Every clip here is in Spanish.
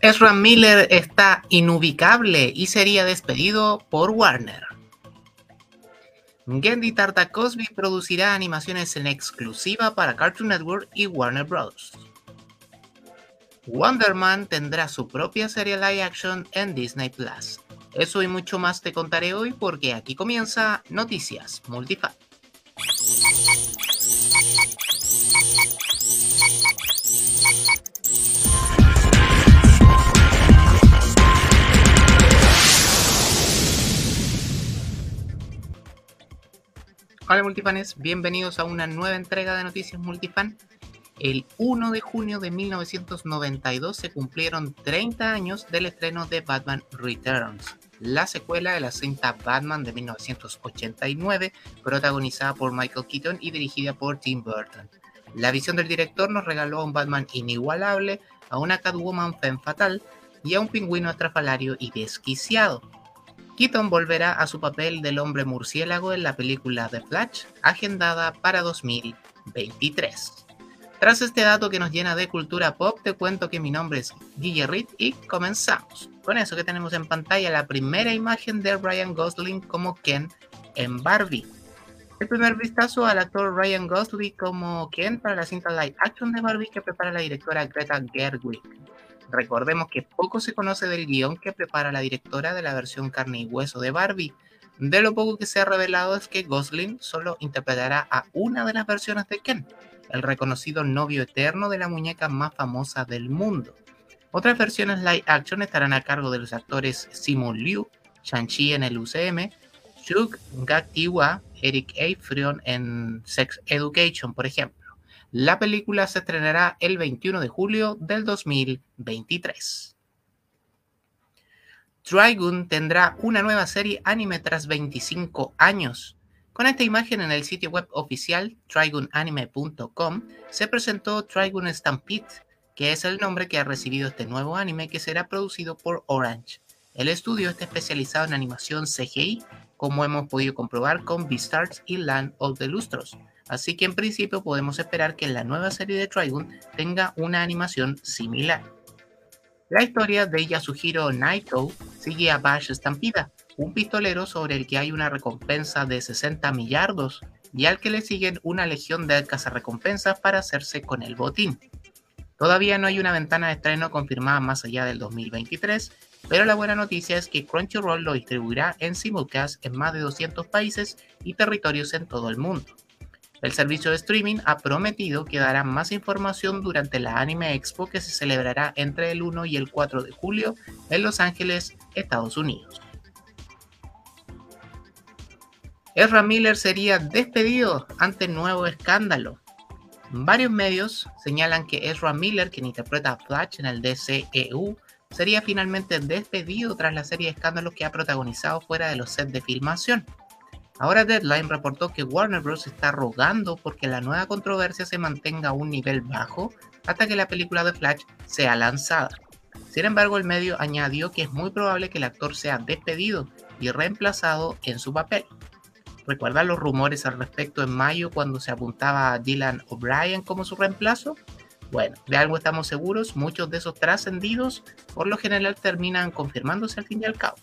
Ezra Miller está inubicable y sería despedido por Warner. Gendy Tartakovsky producirá animaciones en exclusiva para Cartoon Network y Warner Bros. Wonder Man tendrá su propia serie live action en Disney Plus. Eso y mucho más te contaré hoy porque aquí comienza Noticias Multifan. Hola multifanes, bienvenidos a una nueva entrega de Noticias Multifan. El 1 de junio de 1992 se cumplieron 30 años del estreno de Batman Returns, la secuela de la cinta Batman de 1989, protagonizada por Michael Keaton y dirigida por Tim Burton. La visión del director nos regaló a un Batman inigualable, a una Catwoman femme fatal y a un pingüino estrafalario y desquiciado Keaton volverá a su papel del hombre murciélago en la película The Flash, agendada para 2023. Tras este dato que nos llena de cultura pop, te cuento que mi nombre es Guille Reed y comenzamos. Con eso que tenemos en pantalla la primera imagen de Ryan Gosling como Ken en Barbie. El primer vistazo al actor Ryan Gosling como Ken para la cinta live action de Barbie que prepara la directora Greta Gerwig. Recordemos que poco se conoce del guion que prepara la directora de la versión carne y hueso de Barbie. De lo poco que se ha revelado es que Gosling solo interpretará a una de las versiones de Ken, el reconocido novio eterno de la muñeca más famosa del mundo. Otras versiones live action estarán a cargo de los actores Simon Liu, Shang-Chi en el UCM, Shug Gak-Tiwa, Eric Efrion en Sex Education, por ejemplo. La película se estrenará el 21 de julio del 2023. Trigun tendrá una nueva serie anime tras 25 años. Con esta imagen en el sitio web oficial trigunanime.com se presentó Trigun Stampede, que es el nombre que ha recibido este nuevo anime que será producido por Orange. El estudio está especializado en animación CGI, como hemos podido comprobar con Beastars y Land of the Lustros, así que en principio podemos esperar que la nueva serie de Trigun tenga una animación similar. La historia de Yasuhiro Naito sigue a Bash Stampida, un pistolero sobre el que hay una recompensa de 60 millardos y al que le siguen una legión de cazarrecompensas para hacerse con el botín. Todavía no hay una ventana de estreno confirmada más allá del 2023, pero la buena noticia es que Crunchyroll lo distribuirá en simulcast en más de 200 países y territorios en todo el mundo. El servicio de streaming ha prometido que dará más información durante la Anime Expo que se celebrará entre el 1 y el 4 de julio en Los Ángeles, Estados Unidos. Ezra Miller sería despedido ante nuevo escándalo. Varios medios señalan que Ezra Miller, quien interpreta a Flash en el DCEU, sería finalmente despedido tras la serie de escándalos que ha protagonizado fuera de los sets de filmación. Ahora Deadline reportó que Warner Bros. está rogando porque la nueva controversia se mantenga a un nivel bajo hasta que la película de Flash sea lanzada. Sin embargo, el medio añadió que es muy probable que el actor sea despedido y reemplazado en su papel. ¿Recuerdan los rumores al respecto en mayo cuando se apuntaba a Dylan O'Brien como su reemplazo? Bueno, de algo estamos seguros, muchos de esos trascendidos por lo general terminan confirmándose al fin y al cabo.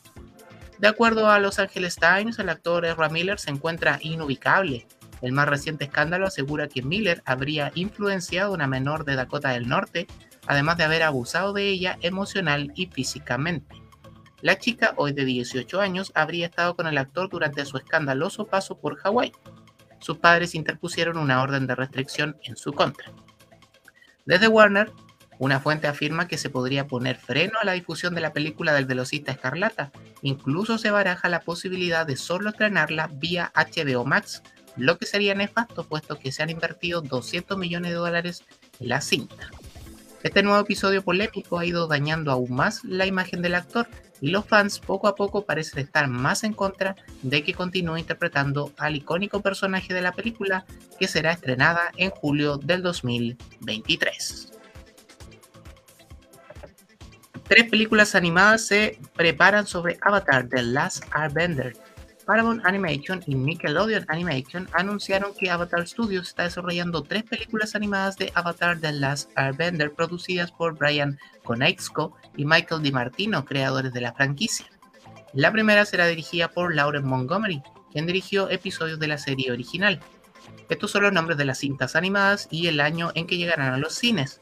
De acuerdo a Los Angeles Times, el actor Ezra Miller se encuentra inubicable. El más reciente escándalo asegura que Miller habría influenciado a una menor de Dakota del Norte, además de haber abusado de ella emocional y físicamente. La chica, hoy de 18 años, habría estado con el actor durante su escandaloso paso por Hawái. Sus padres interpusieron una orden de restricción en su contra. Desde Warner una fuente afirma que se podría poner freno a la difusión de la película del velocista escarlata. Incluso se baraja la posibilidad de solo estrenarla vía HBO Max, lo que sería nefasto puesto que se han invertido 200 millones de dólares en la cinta. Este nuevo episodio polémico ha ido dañando aún más la imagen del actor y los fans poco a poco parecen estar más en contra de que continúe interpretando al icónico personaje de la película que será estrenada en julio del 2023 tres películas animadas se preparan sobre Avatar The Last Airbender. Paramount Animation y Nickelodeon Animation anunciaron que Avatar Studios está desarrollando tres películas animadas de Avatar The Last Airbender producidas por Brian Konietzko y Michael DiMartino, creadores de la franquicia. La primera será dirigida por Lauren Montgomery, quien dirigió episodios de la serie original. Estos son los nombres de las cintas animadas y el año en que llegarán a los cines.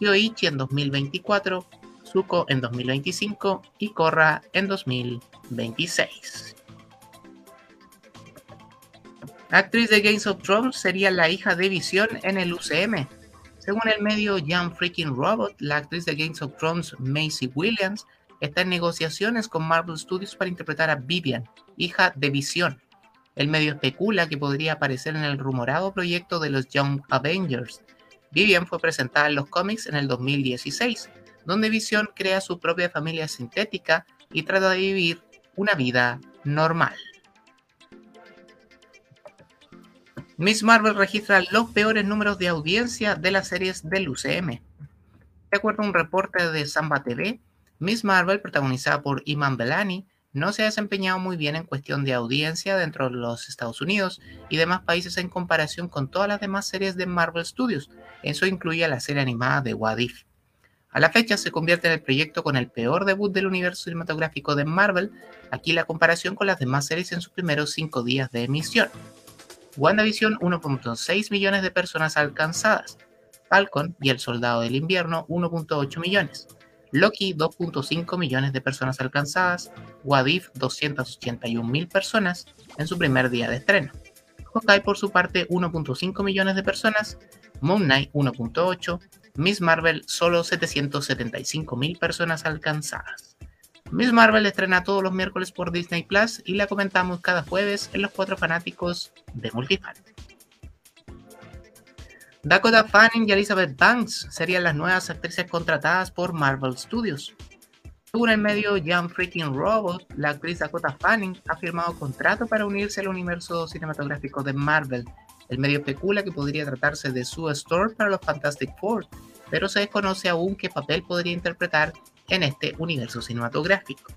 Kyoichi en 2024, Zuko en 2025 y Korra en 2026. Actriz de Games of Thrones sería la hija de Vision en el UCM. Según el medio Young Freaking Robot, la actriz de Games of Thrones, Macy Williams, está en negociaciones con Marvel Studios para interpretar a Vivian, hija de Vision. El medio especula que podría aparecer en el rumorado proyecto de los Young Avengers. Vivian fue presentada en los cómics en el 2016, donde Vision crea su propia familia sintética y trata de vivir una vida normal. Miss Marvel registra los peores números de audiencia de las series del UCM. De acuerdo a un reporte de Samba TV, Miss Marvel, protagonizada por Iman Belani, no se ha desempeñado muy bien en cuestión de audiencia dentro de los Estados Unidos y demás países en comparación con todas las demás series de Marvel Studios. Eso incluye la serie animada de What If. A la fecha se convierte en el proyecto con el peor debut del universo cinematográfico de Marvel, aquí la comparación con las demás series en sus primeros cinco días de emisión. WandaVision 1.6 millones de personas alcanzadas, Falcon y El Soldado del Invierno 1.8 millones, Loki 2.5 millones de personas alcanzadas, Wadif 281 mil personas en su primer día de estreno. Hawkeye por su parte 1.5 millones de personas, Moon Knight 1.8, Miss Marvel solo 775 mil personas alcanzadas. Miss Marvel estrena todos los miércoles por Disney Plus y la comentamos cada jueves en los cuatro fanáticos de Multifan. Dakota Fanning y Elizabeth Banks serían las nuevas actrices contratadas por Marvel Studios. Según el medio Young Freaking Robot, la actriz Dakota Fanning ha firmado contrato para unirse al universo cinematográfico de Marvel. El medio especula que podría tratarse de su store para los Fantastic Four, pero se desconoce aún qué papel podría interpretar en este universo cinematográfico.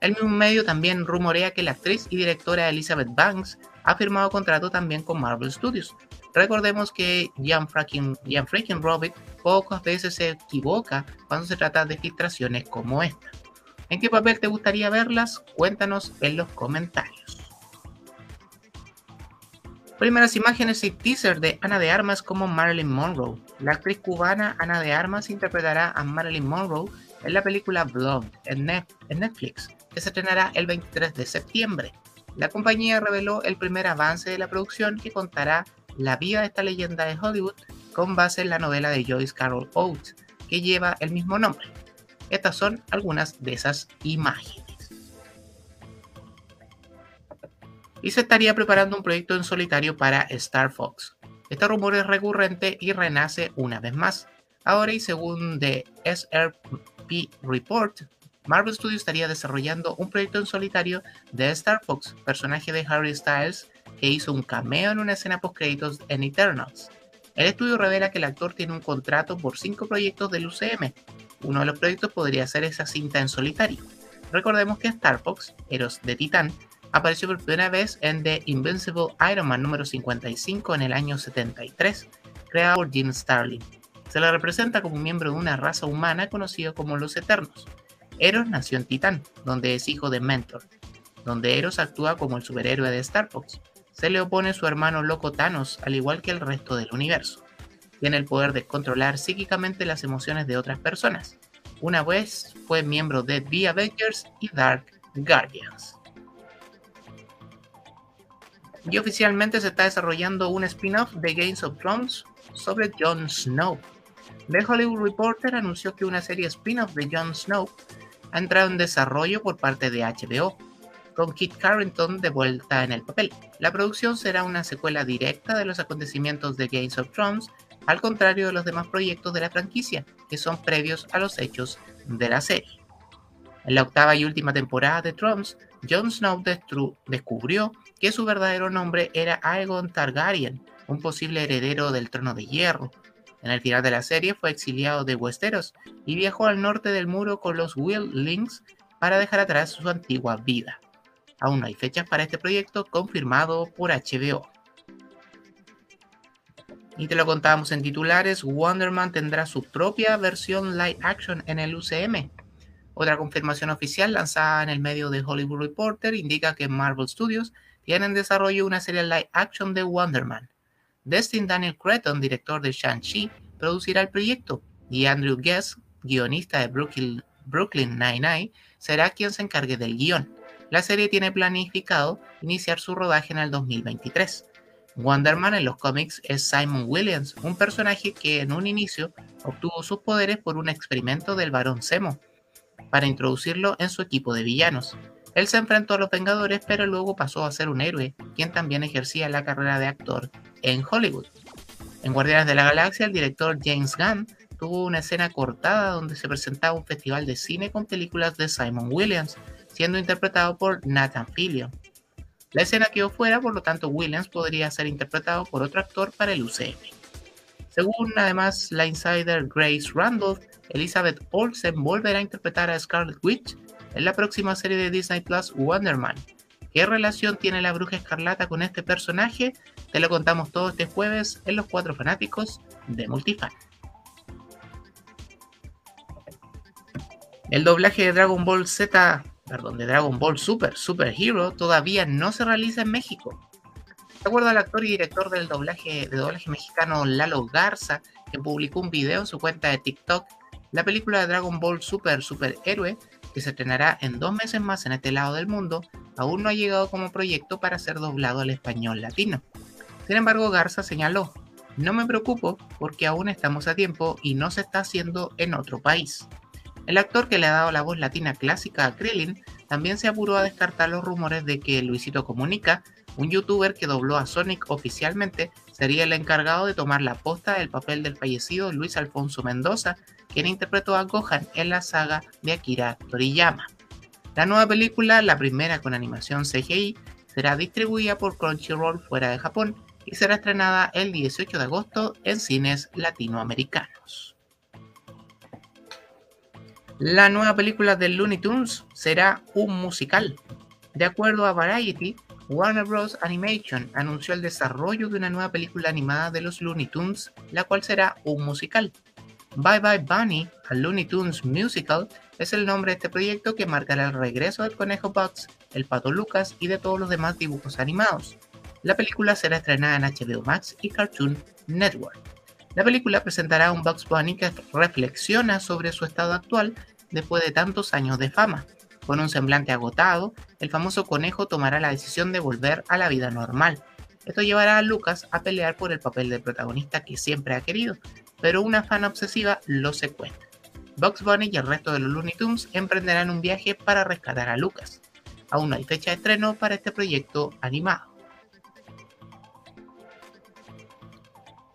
El mismo medio también rumorea que la actriz y directora Elizabeth Banks ha firmado contrato también con Marvel Studios, Recordemos que Jan Freaking Robert pocas veces se equivoca cuando se trata de filtraciones como esta. ¿En qué papel te gustaría verlas? Cuéntanos en los comentarios. Primeras imágenes y teaser de Ana de Armas como Marilyn Monroe. La actriz cubana Ana de Armas interpretará a Marilyn Monroe en la película Blood en Netflix, que se estrenará el 23 de septiembre. La compañía reveló el primer avance de la producción que contará la vida de esta leyenda de Hollywood con base en la novela de Joyce Carol Oates, que lleva el mismo nombre. Estas son algunas de esas imágenes. Y se estaría preparando un proyecto en solitario para Star Fox. Este rumor es recurrente y renace una vez más. Ahora y según The SRP Report, Marvel Studios estaría desarrollando un proyecto en solitario de Star Fox, personaje de Harry Styles, que hizo un cameo en una escena post-créditos en Eternals. El estudio revela que el actor tiene un contrato por cinco proyectos del UCM. Uno de los proyectos podría ser esa cinta en solitario. Recordemos que Star Fox, Eros de Titán, apareció por primera vez en The Invincible Iron Man número 55 en el año 73, creado por Jim Starlin. Se le representa como miembro de una raza humana conocida como los Eternos. Eros nació en Titán, donde es hijo de Mentor, donde Eros actúa como el superhéroe de Star se le opone su hermano loco Thanos, al igual que el resto del universo. Tiene el poder de controlar psíquicamente las emociones de otras personas. Una vez fue miembro de The Avengers y Dark Guardians. Y oficialmente se está desarrollando un spin-off de Games of Thrones sobre Jon Snow. The Hollywood Reporter anunció que una serie spin-off de Jon Snow ha entrado en desarrollo por parte de HBO con Kit Carrington de vuelta en el papel. La producción será una secuela directa de los acontecimientos de Games of Thrones, al contrario de los demás proyectos de la franquicia, que son previos a los hechos de la serie. En la octava y última temporada de Thrones, Jon Snow descubrió que su verdadero nombre era Aegon Targaryen, un posible heredero del trono de hierro. En el final de la serie fue exiliado de Westeros y viajó al norte del muro con los Will Links para dejar atrás su antigua vida. Aún no hay fechas para este proyecto confirmado por HBO. Y te lo contábamos en titulares, Wonder Man tendrá su propia versión live action en el UCM. Otra confirmación oficial lanzada en el medio de Hollywood Reporter indica que Marvel Studios tiene en desarrollo una serie live action de Wonder Man. Destin Daniel Cretton, director de Shang-Chi, producirá el proyecto y Andrew Guest, guionista de Brooklyn, Nine-Nine, será quien se encargue del guion. La serie tiene planificado iniciar su rodaje en el 2023. Wonderman en los cómics es Simon Williams, un personaje que en un inicio obtuvo sus poderes por un experimento del varón Zemo, para introducirlo en su equipo de villanos. Él se enfrentó a los Vengadores, pero luego pasó a ser un héroe, quien también ejercía la carrera de actor en Hollywood. En Guardianes de la Galaxia, el director James Gunn tuvo una escena cortada donde se presentaba un festival de cine con películas de Simon Williams, siendo interpretado por Nathan Fillion. La escena quedó fuera, por lo tanto Williams podría ser interpretado por otro actor para el UCM. Según además la insider Grace Randolph, Elizabeth Olsen volverá a interpretar a Scarlet Witch en la próxima serie de Disney Plus Wonder Man. ¿Qué relación tiene la bruja escarlata con este personaje? Te lo contamos todo este jueves en Los Cuatro Fanáticos de Multifan. El doblaje de Dragon Ball Z perdón, de Dragon Ball Super, Super Hero, todavía no se realiza en México. De acuerdo al actor y director del doblaje, de doblaje mexicano Lalo Garza, que publicó un video en su cuenta de TikTok, la película de Dragon Ball Super Super Héroe, que se estrenará en dos meses más en este lado del mundo, aún no ha llegado como proyecto para ser doblado al español latino. Sin embargo, Garza señaló, no me preocupo porque aún estamos a tiempo y no se está haciendo en otro país. El actor que le ha dado la voz latina clásica a Krillin también se apuró a descartar los rumores de que Luisito Comunica, un youtuber que dobló a Sonic oficialmente, sería el encargado de tomar la posta del papel del fallecido Luis Alfonso Mendoza, quien interpretó a Gohan en la saga de Akira Toriyama. La nueva película, la primera con animación CGI, será distribuida por Crunchyroll fuera de Japón y será estrenada el 18 de agosto en cines latinoamericanos. La nueva película de Looney Tunes será un musical. De acuerdo a Variety, Warner Bros. Animation anunció el desarrollo de una nueva película animada de los Looney Tunes, la cual será un musical. Bye Bye Bunny, a Looney Tunes Musical, es el nombre de este proyecto que marcará el regreso del conejo Bugs, el pato Lucas y de todos los demás dibujos animados. La película será estrenada en HBO Max y Cartoon Network. La película presentará a un Bugs Bunny que reflexiona sobre su estado actual después de tantos años de fama. Con un semblante agotado, el famoso conejo tomará la decisión de volver a la vida normal. Esto llevará a Lucas a pelear por el papel de protagonista que siempre ha querido, pero una fan obsesiva lo secuestra. Bugs Bunny y el resto de los Looney Tunes emprenderán un viaje para rescatar a Lucas. Aún no hay fecha de estreno para este proyecto animado.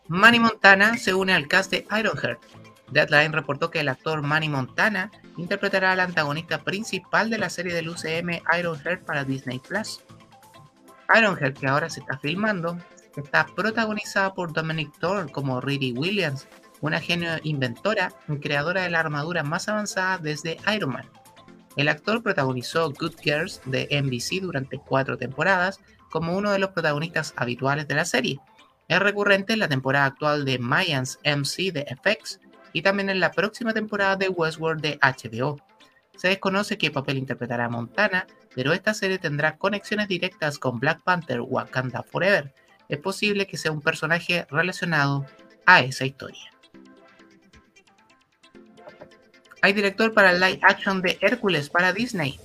Manny Montana se une al cast de Ironheart. Deadline reportó que el actor Manny Montana interpretará al antagonista principal de la serie del UCM Ironheart para Disney Plus. Ironheart, que ahora se está filmando, está protagonizada por Dominic Thorne como Riri Williams, una genio inventora y creadora de la armadura más avanzada desde Iron Man. El actor protagonizó Good Girls de NBC durante cuatro temporadas como uno de los protagonistas habituales de la serie es recurrente en la temporada actual de Mayans MC de FX y también en la próxima temporada de Westworld de HBO. Se desconoce qué papel interpretará Montana, pero esta serie tendrá conexiones directas con Black Panther Wakanda Forever. Es posible que sea un personaje relacionado a esa historia. Hay director para el live action de Hércules para Disney.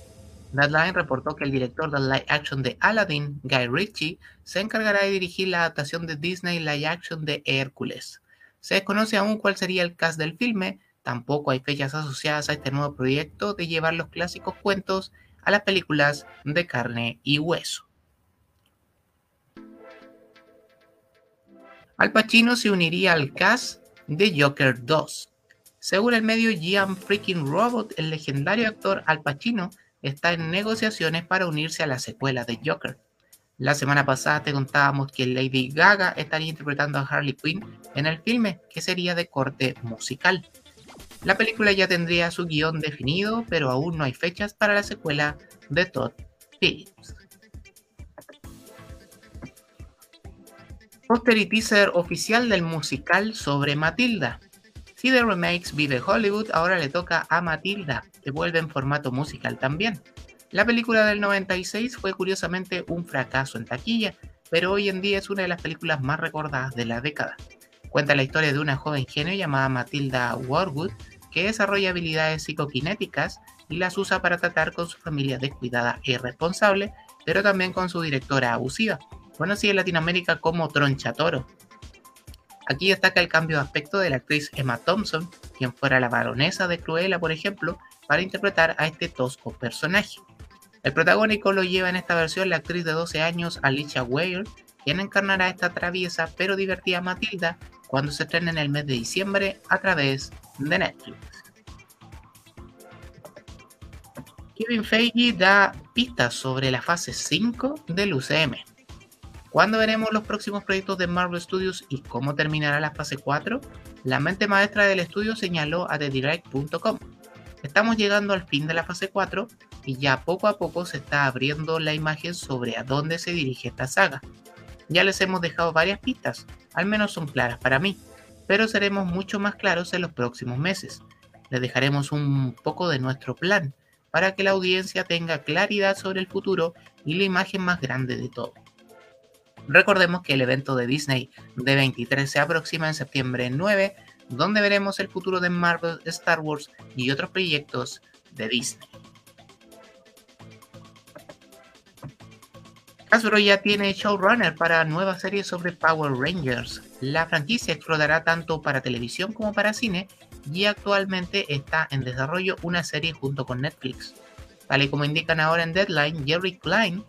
Deadline reportó que el director del live action de Aladdin, Guy Ritchie, se encargará de dirigir la adaptación de Disney live action de Hércules. Se desconoce aún cuál sería el cast del filme, tampoco hay fechas asociadas a este nuevo proyecto de llevar los clásicos cuentos a las películas de carne y hueso. Al Pacino se uniría al cast de Joker 2. Según el medio Gian Freaking Robot, el legendario actor Al Pacino está en negociaciones para unirse a la secuela de Joker. La semana pasada te contábamos que Lady Gaga estaría interpretando a Harley Quinn en el filme, que sería de corte musical. La película ya tendría su guion definido, pero aún no hay fechas para la secuela de Todd Phillips. Póster y teaser oficial del musical sobre Matilda. Si The Remakes vive Hollywood, ahora le toca a Matilda, que vuelve en formato musical también. La película del 96 fue curiosamente un fracaso en taquilla, pero hoy en día es una de las películas más recordadas de la década. Cuenta la historia de una joven genio llamada Matilda Warwood que desarrolla habilidades psicoquinéticas y las usa para tratar con su familia descuidada e irresponsable, pero también con su directora abusiva, conocida en Latinoamérica como Troncha Toro. Aquí destaca el cambio de aspecto de la actriz Emma Thompson, quien fuera la baronesa de Cruella, por ejemplo, para interpretar a este tosco personaje. El protagónico lo lleva en esta versión la actriz de 12 años Alicia Weir, quien encarnará esta traviesa pero divertida Matilda cuando se estrena en el mes de diciembre a través de Netflix. Kevin Feige da pistas sobre la fase 5 del UCM. ¿Cuándo veremos los próximos proyectos de Marvel Studios y cómo terminará la fase 4? La mente maestra del estudio señaló a TheDirect.com. Estamos llegando al fin de la fase 4 y ya poco a poco se está abriendo la imagen sobre a dónde se dirige esta saga. Ya les hemos dejado varias pistas, al menos son claras para mí, pero seremos mucho más claros en los próximos meses. Les dejaremos un poco de nuestro plan para que la audiencia tenga claridad sobre el futuro y la imagen más grande de todo. Recordemos que el evento de Disney de 23 se aproxima en septiembre 9, donde veremos el futuro de Marvel, Star Wars y otros proyectos de Disney. Hasbro ya tiene showrunner para nueva serie sobre Power Rangers. La franquicia explotará tanto para televisión como para cine y actualmente está en desarrollo una serie junto con Netflix. Tal y como indican ahora en Deadline, Jerry Klein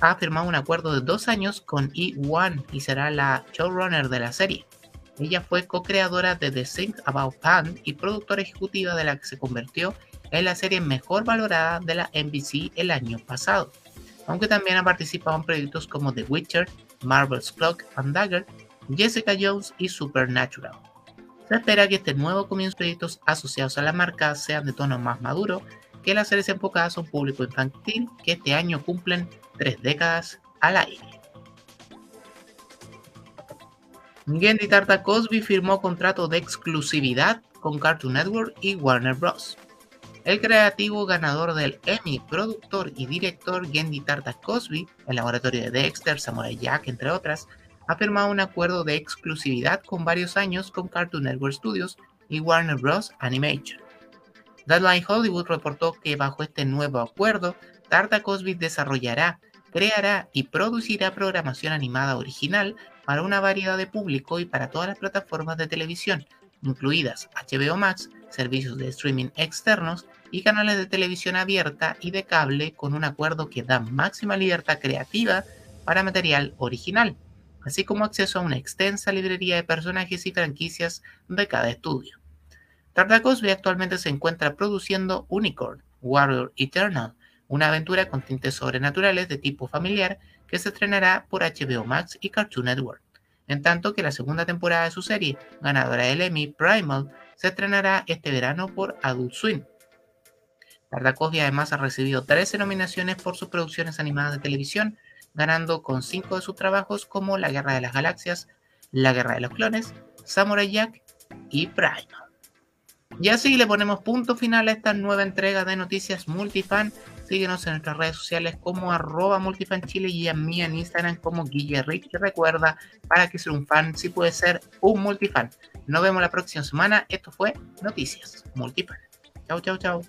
ha firmado un acuerdo de dos años con E1 y será la showrunner de la serie. Ella fue co-creadora de The Think About Pan y productora ejecutiva de la que se convirtió en la serie mejor valorada de la NBC el año pasado aunque también ha participado en proyectos como The Witcher, Marvel's Clock and Dagger, Jessica Jones y Supernatural. Se espera que este nuevo comienzo de proyectos asociados a la marca sean de tono más maduro que las series enfocadas a un público infantil que este año cumplen tres décadas al aire. Gendy Tartakovsky firmó contrato de exclusividad con Cartoon Network y Warner Bros. El creativo ganador del Emmy, productor y director Gendy Tartakovsky, el laboratorio de Dexter, Samurai Jack, entre otras, ha firmado un acuerdo de exclusividad con varios años con Cartoon Network Studios y Warner Bros. Animation. Deadline Hollywood reportó que bajo este nuevo acuerdo, Tartakovsky desarrollará, creará y producirá programación animada original para una variedad de público y para todas las plataformas de televisión, incluidas HBO Max, servicios de streaming externos y canales de televisión abierta y de cable con un acuerdo que da máxima libertad creativa para material original, así como acceso a una extensa librería de personajes y franquicias de cada estudio. Tartakovsky actualmente se encuentra produciendo Unicorn, Warrior Eternal, una aventura con tintes sobrenaturales de tipo familiar que se estrenará por HBO Max y Cartoon Network, en tanto que la segunda temporada de su serie, ganadora del Emmy Primal, se estrenará este verano por Adult Swim. Tartakovsky además ha recibido 13 nominaciones por sus producciones animadas de televisión, ganando con 5 de sus trabajos como La Guerra de las Galaxias, La Guerra de los Clones, Samurai Jack y Prime. Y así le ponemos punto final a esta nueva entrega de Noticias Multifan. Síguenos en nuestras redes sociales como arroba multifanchile y a mí en Instagram como Guillerrick. Y recuerda, para que ser un fan, sí puede ser un multifan. Nos vemos la próxima semana. Esto fue Noticias Multifan. Chau, chau, chau.